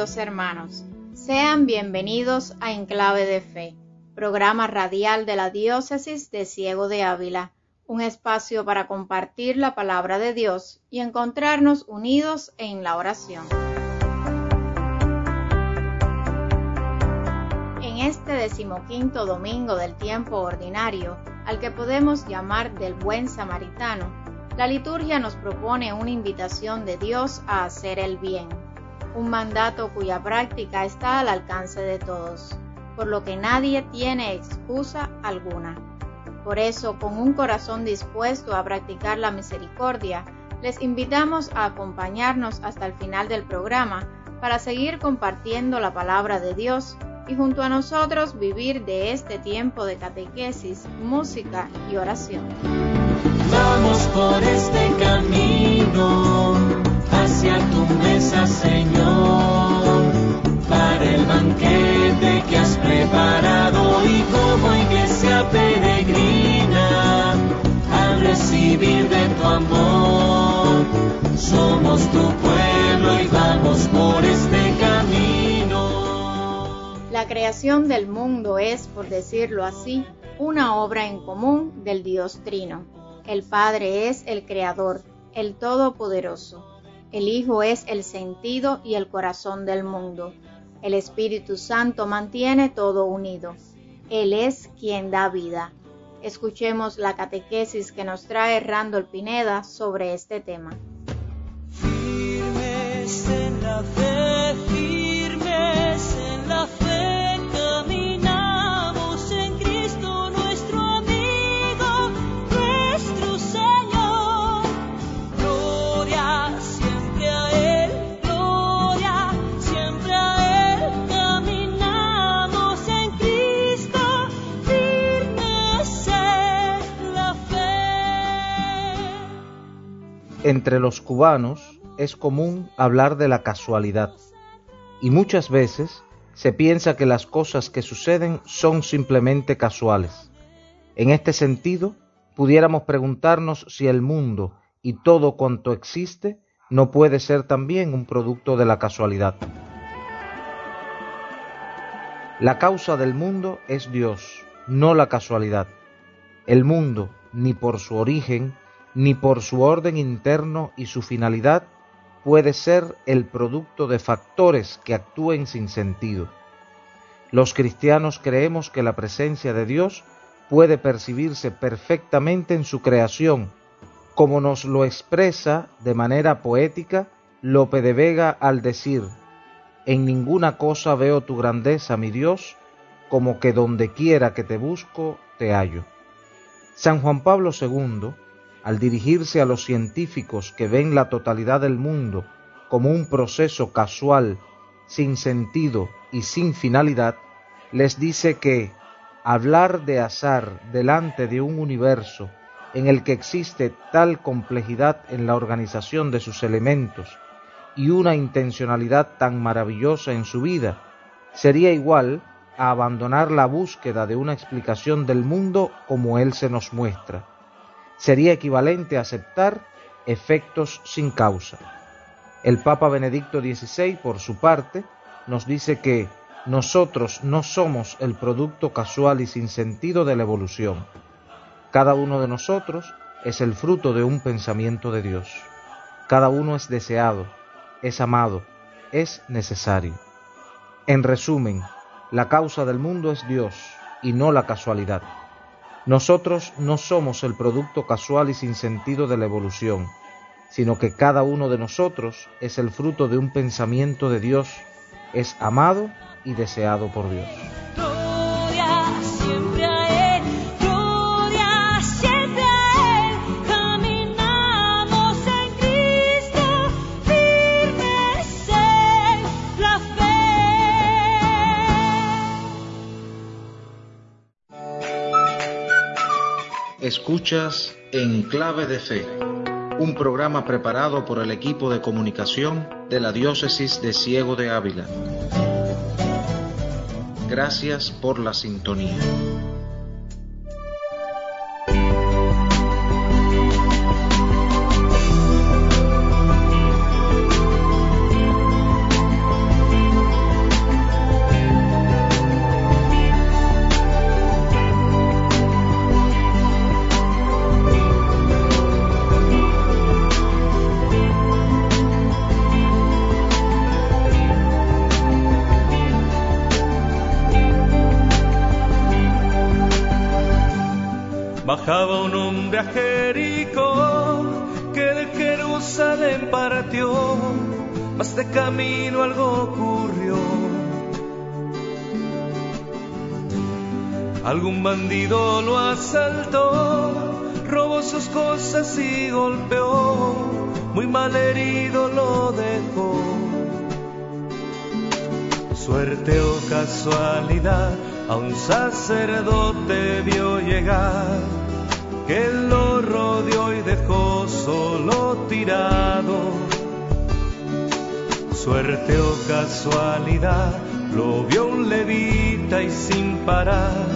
queridos hermanos. Sean bienvenidos a Enclave de Fe, programa radial de la Diócesis de Ciego de Ávila, un espacio para compartir la palabra de Dios y encontrarnos unidos en la oración. En este decimoquinto domingo del tiempo ordinario, al que podemos llamar del buen samaritano, la liturgia nos propone una invitación de Dios a hacer el bien, un mandato cuya práctica está al alcance de todos, por lo que nadie tiene excusa alguna. Por eso, con un corazón dispuesto a practicar la misericordia, les invitamos a acompañarnos hasta el final del programa para seguir compartiendo la palabra de Dios y junto a nosotros vivir de este tiempo de catequesis, música y oración. Vamos por este camino hacia tu mesa, Señor, para el banquete que has preparado y como iglesia peregrina, al recibir de tu amor, somos tu pueblo y vamos por este camino. La creación del mundo es, por decirlo así, una obra en común del Dios Trino. El Padre es el Creador, el Todopoderoso. El Hijo es el sentido y el corazón del mundo. El Espíritu Santo mantiene todo unido. Él es quien da vida. Escuchemos la catequesis que nos trae Randall Pineda sobre este tema. Firmes en la fe, Entre los cubanos es común hablar de la casualidad y muchas veces se piensa que las cosas que suceden son simplemente casuales. En este sentido, pudiéramos preguntarnos si el mundo y todo cuanto existe no puede ser también un producto de la casualidad. La causa del mundo es Dios, no la casualidad. El mundo, ni por su origen, ni por su orden interno y su finalidad, puede ser el producto de factores que actúen sin sentido. Los cristianos creemos que la presencia de Dios puede percibirse perfectamente en su creación, como nos lo expresa de manera poética Lope de Vega al decir, en ninguna cosa veo tu grandeza, mi Dios, como que donde quiera que te busco, te hallo. San Juan Pablo II, al dirigirse a los científicos que ven la totalidad del mundo como un proceso casual, sin sentido y sin finalidad, les dice que hablar de azar delante de un universo en el que existe tal complejidad en la organización de sus elementos y una intencionalidad tan maravillosa en su vida, sería igual a abandonar la búsqueda de una explicación del mundo como él se nos muestra. Sería equivalente a aceptar efectos sin causa. El Papa Benedicto XVI, por su parte, nos dice que nosotros no somos el producto casual y sin sentido de la evolución. Cada uno de nosotros es el fruto de un pensamiento de Dios. Cada uno es deseado, es amado, es necesario. En resumen, la causa del mundo es Dios y no la casualidad. Nosotros no somos el producto casual y sin sentido de la evolución, sino que cada uno de nosotros es el fruto de un pensamiento de Dios, es amado y deseado por Dios. Escuchas En Clave de Fe, un programa preparado por el equipo de comunicación de la Diócesis de Ciego de Ávila. Gracias por la sintonía. A Jericó, que de Jerusalén partió, mas de camino algo ocurrió. Algún bandido lo asaltó, robó sus cosas y golpeó, muy mal herido lo dejó. Suerte o casualidad, a un sacerdote vio llegar, que lo rodeó y dejó solo tirado. Suerte o casualidad, lo vio un levita y sin parar,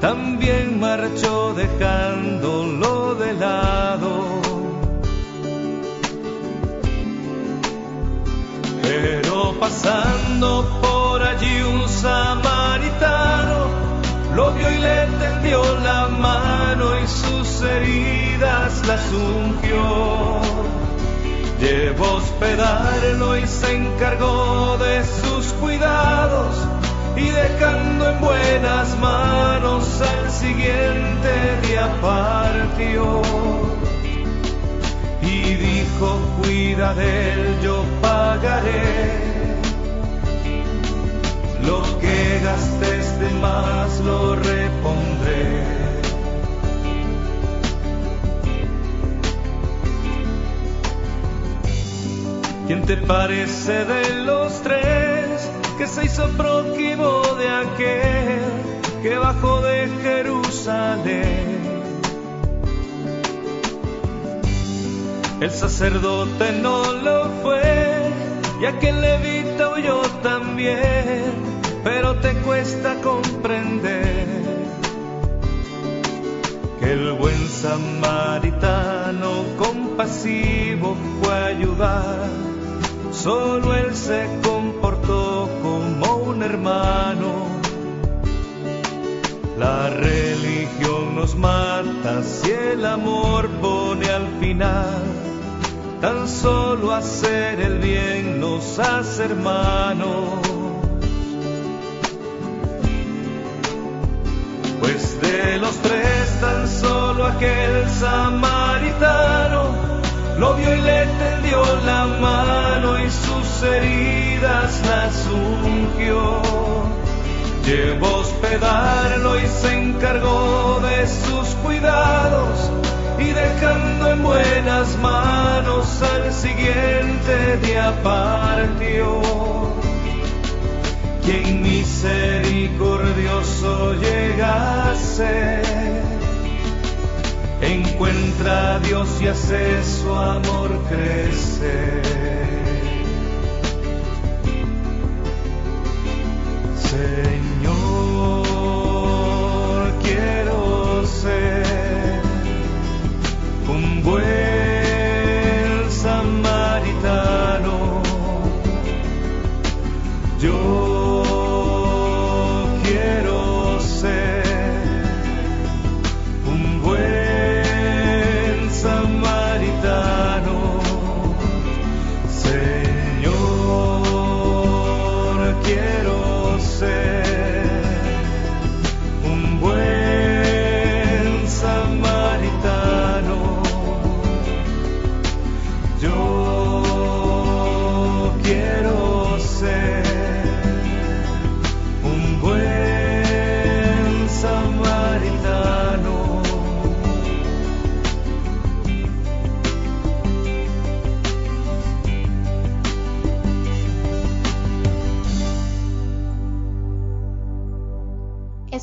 también marchó dejándolo de lado. Pero pasando por allí un samaritano lo vio y le tendió la mano y sus heridas las ungió. Llevó hospedarlo y se encargó de sus cuidados y dejando en buenas manos al siguiente día partió y dijo, cuida de él, yo pagaré. Lo que gastes de más lo repondré. ¿Quién te parece de los tres que se hizo prójimo de aquel que bajó de Jerusalén? El sacerdote no lo fue y aquel levita huyó también, pero te cuesta comprender que el buen samaritano compasivo fue a ayudar, solo él se comportó como un hermano. La religión nos mata si el amor pone al final. Tan solo hacer el bien nos hace hermanos. Los tres tan solo aquel samaritano lo vio y le tendió la mano y sus heridas las ungió. Llevó hospedarlo y se encargó de sus cuidados y dejando en buenas manos al siguiente día partió. Quien misericordioso llega a ser, encuentra a Dios y hace su amor crecer. Señor, quiero ser un buen samaritano. Yo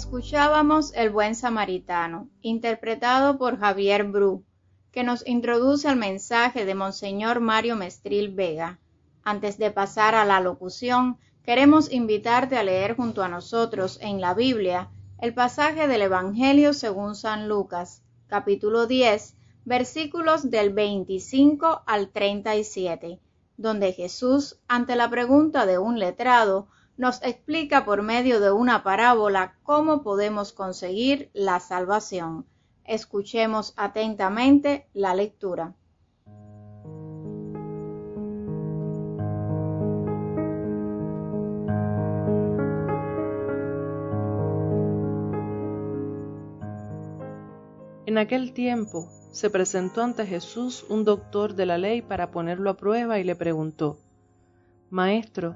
Escuchábamos El buen samaritano, interpretado por Javier Bru, que nos introduce al mensaje de Monseñor Mario Mestril Vega. Antes de pasar a la locución, queremos invitarte a leer junto a nosotros en la Biblia el pasaje del Evangelio según San Lucas, capítulo 10, versículos del 25 al 37, donde Jesús, ante la pregunta de un letrado, nos explica por medio de una parábola cómo podemos conseguir la salvación. Escuchemos atentamente la lectura. En aquel tiempo se presentó ante Jesús un doctor de la ley para ponerlo a prueba y le preguntó, Maestro,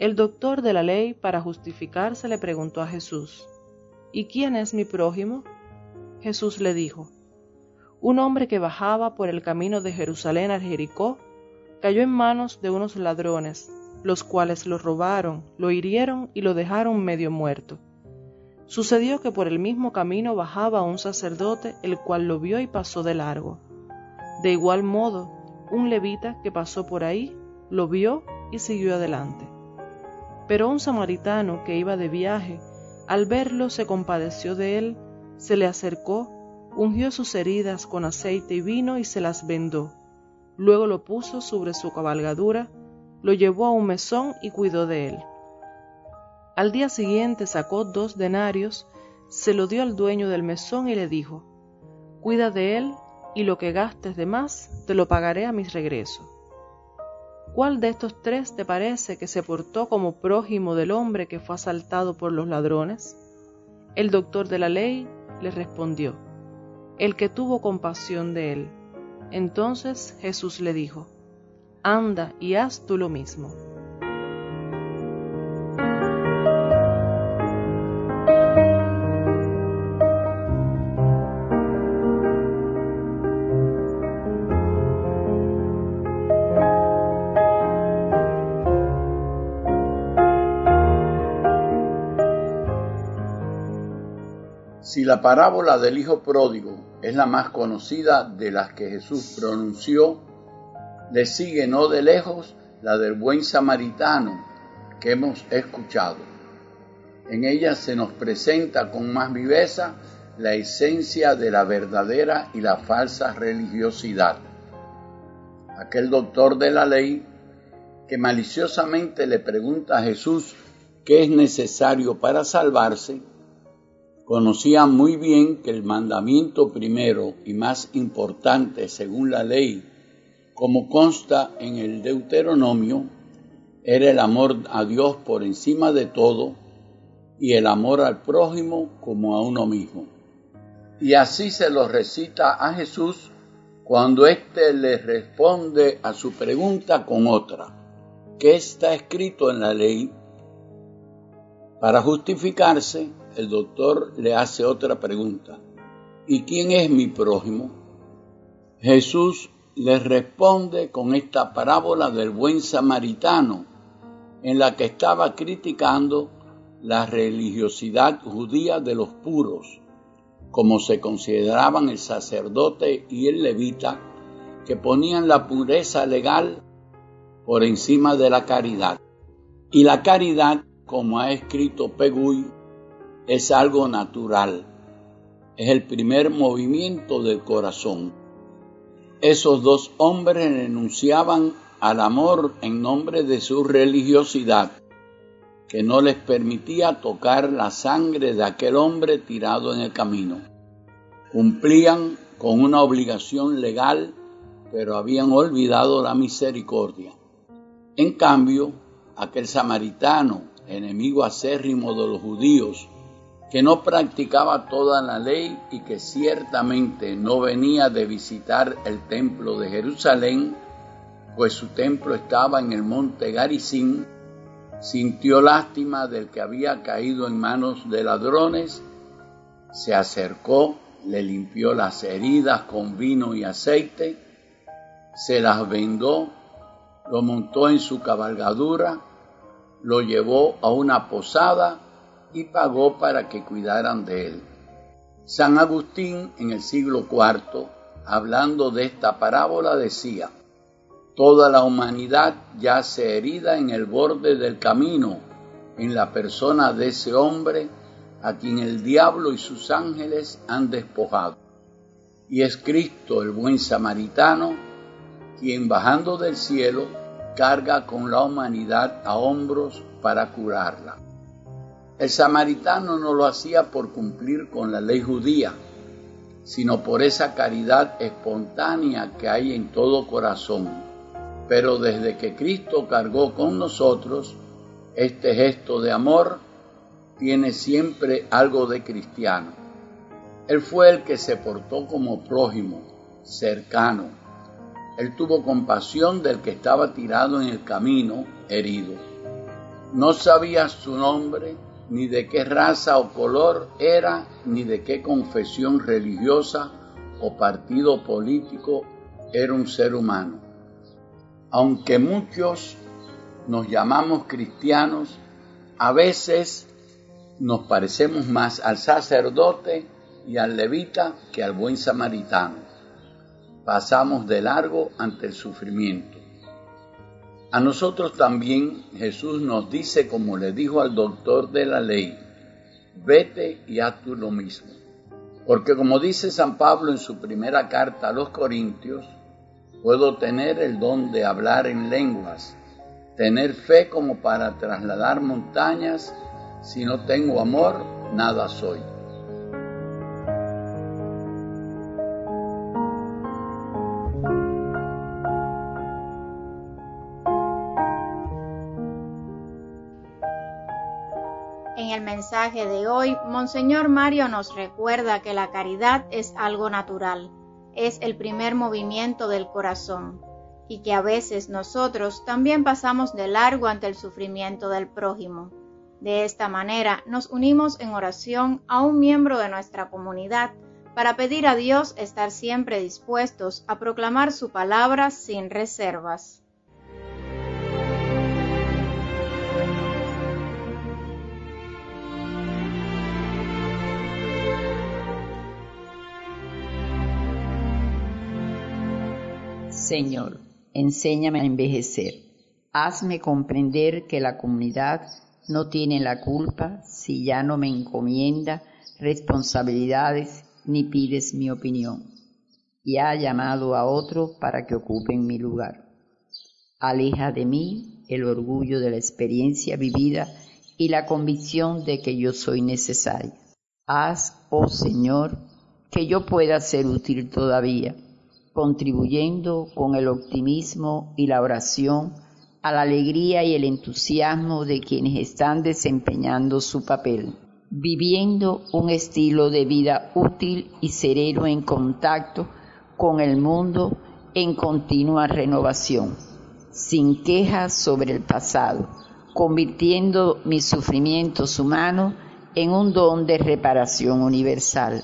El doctor de la ley, para justificarse, le preguntó a Jesús, ¿Y quién es mi prójimo? Jesús le dijo, Un hombre que bajaba por el camino de Jerusalén a Jericó, cayó en manos de unos ladrones, los cuales lo robaron, lo hirieron y lo dejaron medio muerto. Sucedió que por el mismo camino bajaba un sacerdote, el cual lo vio y pasó de largo. De igual modo, un levita que pasó por ahí lo vio y siguió adelante. Pero un samaritano que iba de viaje, al verlo se compadeció de él, se le acercó, ungió sus heridas con aceite y vino y se las vendó. Luego lo puso sobre su cabalgadura, lo llevó a un mesón y cuidó de él. Al día siguiente sacó dos denarios, se lo dio al dueño del mesón y le dijo, Cuida de él y lo que gastes de más te lo pagaré a mi regreso. ¿Cuál de estos tres te parece que se portó como prójimo del hombre que fue asaltado por los ladrones? El doctor de la ley le respondió, el que tuvo compasión de él. Entonces Jesús le dijo, anda y haz tú lo mismo. Si la parábola del Hijo Pródigo es la más conocida de las que Jesús pronunció, le sigue no de lejos la del buen samaritano que hemos escuchado. En ella se nos presenta con más viveza la esencia de la verdadera y la falsa religiosidad. Aquel doctor de la ley que maliciosamente le pregunta a Jesús qué es necesario para salvarse, conocía muy bien que el mandamiento primero y más importante según la ley, como consta en el Deuteronomio, era el amor a Dios por encima de todo y el amor al prójimo como a uno mismo. Y así se lo recita a Jesús cuando éste le responde a su pregunta con otra. ¿Qué está escrito en la ley? Para justificarse, el doctor le hace otra pregunta. ¿Y quién es mi prójimo? Jesús le responde con esta parábola del buen samaritano, en la que estaba criticando la religiosidad judía de los puros, como se consideraban el sacerdote y el levita, que ponían la pureza legal por encima de la caridad. Y la caridad, como ha escrito Peguy, es algo natural, es el primer movimiento del corazón. Esos dos hombres renunciaban al amor en nombre de su religiosidad, que no les permitía tocar la sangre de aquel hombre tirado en el camino. Cumplían con una obligación legal, pero habían olvidado la misericordia. En cambio, aquel samaritano, enemigo acérrimo de los judíos, que no practicaba toda la ley y que ciertamente no venía de visitar el templo de Jerusalén, pues su templo estaba en el monte Garizim, sintió lástima del que había caído en manos de ladrones, se acercó, le limpió las heridas con vino y aceite, se las vendó, lo montó en su cabalgadura, lo llevó a una posada y pagó para que cuidaran de él. San Agustín en el siglo IV, hablando de esta parábola, decía, Toda la humanidad yace herida en el borde del camino, en la persona de ese hombre a quien el diablo y sus ángeles han despojado. y es Cristo el buen samaritano, quien bajando del cielo carga con la humanidad a hombros para curarla. El samaritano no lo hacía por cumplir con la ley judía, sino por esa caridad espontánea que hay en todo corazón. Pero desde que Cristo cargó con nosotros, este gesto de amor tiene siempre algo de cristiano. Él fue el que se portó como prójimo, cercano. Él tuvo compasión del que estaba tirado en el camino, herido. No sabía su nombre, ni de qué raza o color era, ni de qué confesión religiosa o partido político era un ser humano. Aunque muchos nos llamamos cristianos, a veces nos parecemos más al sacerdote y al levita que al buen samaritano. Pasamos de largo ante el sufrimiento. A nosotros también Jesús nos dice, como le dijo al doctor de la ley, vete y haz tú lo mismo. Porque como dice San Pablo en su primera carta a los Corintios, puedo tener el don de hablar en lenguas, tener fe como para trasladar montañas, si no tengo amor, nada soy. Mensaje de hoy, Monseñor Mario nos recuerda que la caridad es algo natural, es el primer movimiento del corazón, y que a veces nosotros también pasamos de largo ante el sufrimiento del prójimo. De esta manera nos unimos en oración a un miembro de nuestra comunidad para pedir a Dios estar siempre dispuestos a proclamar su palabra sin reservas. Señor, enséñame a envejecer. Hazme comprender que la comunidad no tiene la culpa si ya no me encomienda responsabilidades ni pides mi opinión y ha llamado a otro para que ocupen mi lugar. Aleja de mí el orgullo de la experiencia vivida y la convicción de que yo soy necesario. Haz, oh Señor, que yo pueda ser útil todavía, contribuyendo con el optimismo y la oración a la alegría y el entusiasmo de quienes están desempeñando su papel, viviendo un estilo de vida útil y sereno en contacto con el mundo en continua renovación, sin quejas sobre el pasado, convirtiendo mis sufrimientos humanos en un don de reparación universal.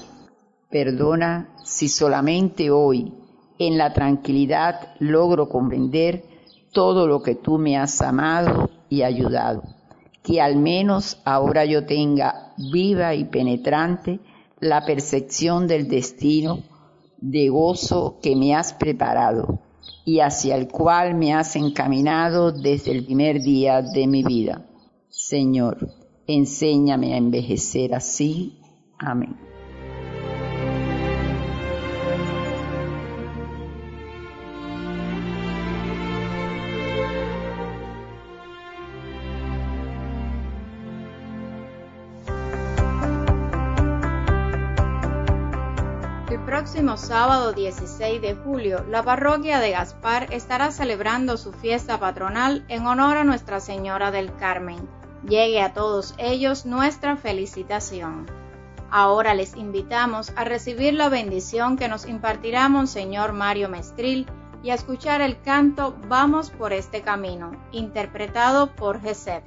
Perdona si solamente hoy, en la tranquilidad, logro comprender todo lo que tú me has amado y ayudado. Que al menos ahora yo tenga viva y penetrante la percepción del destino de gozo que me has preparado y hacia el cual me has encaminado desde el primer día de mi vida. Señor, enséñame a envejecer así. Amén. Próximo sábado 16 de julio, la parroquia de Gaspar estará celebrando su fiesta patronal en honor a Nuestra Señora del Carmen. Llegue a todos ellos nuestra felicitación. Ahora les invitamos a recibir la bendición que nos impartirá Monseñor Mario Mestril y a escuchar el canto Vamos por este camino, interpretado por Gesep.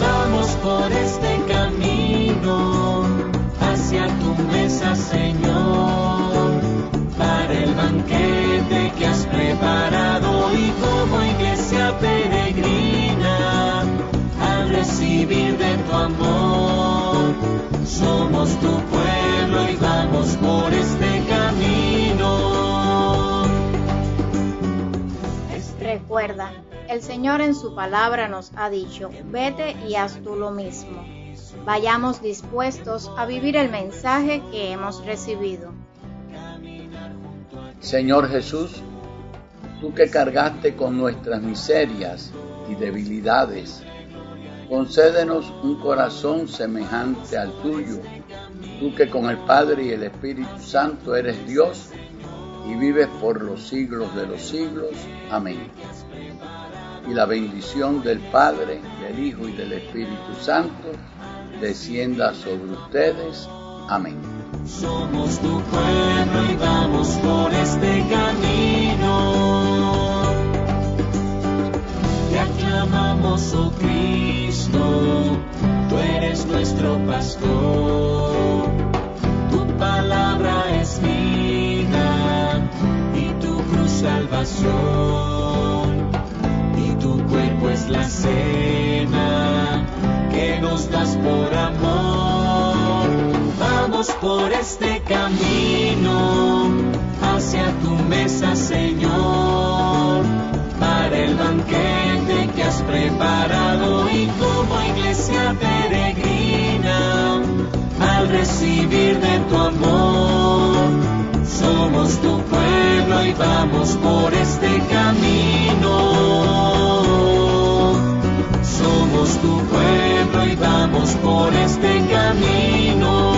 Vamos por este camino hacia tu mesa, Señor, para el banquete que has preparado y como iglesia peregrina al recibir de tu amor. Somos tu pueblo y vamos por este camino. Recuerda, el Señor en su palabra nos ha dicho, vete y haz tú lo mismo. Vayamos dispuestos a vivir el mensaje que hemos recibido. Señor Jesús, tú que cargaste con nuestras miserias y debilidades, concédenos un corazón semejante al tuyo, tú que con el Padre y el Espíritu Santo eres Dios y vives por los siglos de los siglos. Amén. Y la bendición del Padre, del Hijo y del Espíritu Santo descienda sobre ustedes. Amén. Somos tu pueblo y vamos por este camino. Te aclamamos, oh Cristo, tú eres nuestro pastor. Tu palabra es vida y tu cruz salvación. Y tu cuerpo es la cena que nos das por amor. Vamos por este camino hacia tu mesa, Señor, para el banquete que has preparado y como iglesia peregrina al recibir de tu amor. Somos tu pueblo y vamos por este camino. Somos tu pueblo y vamos por este camino.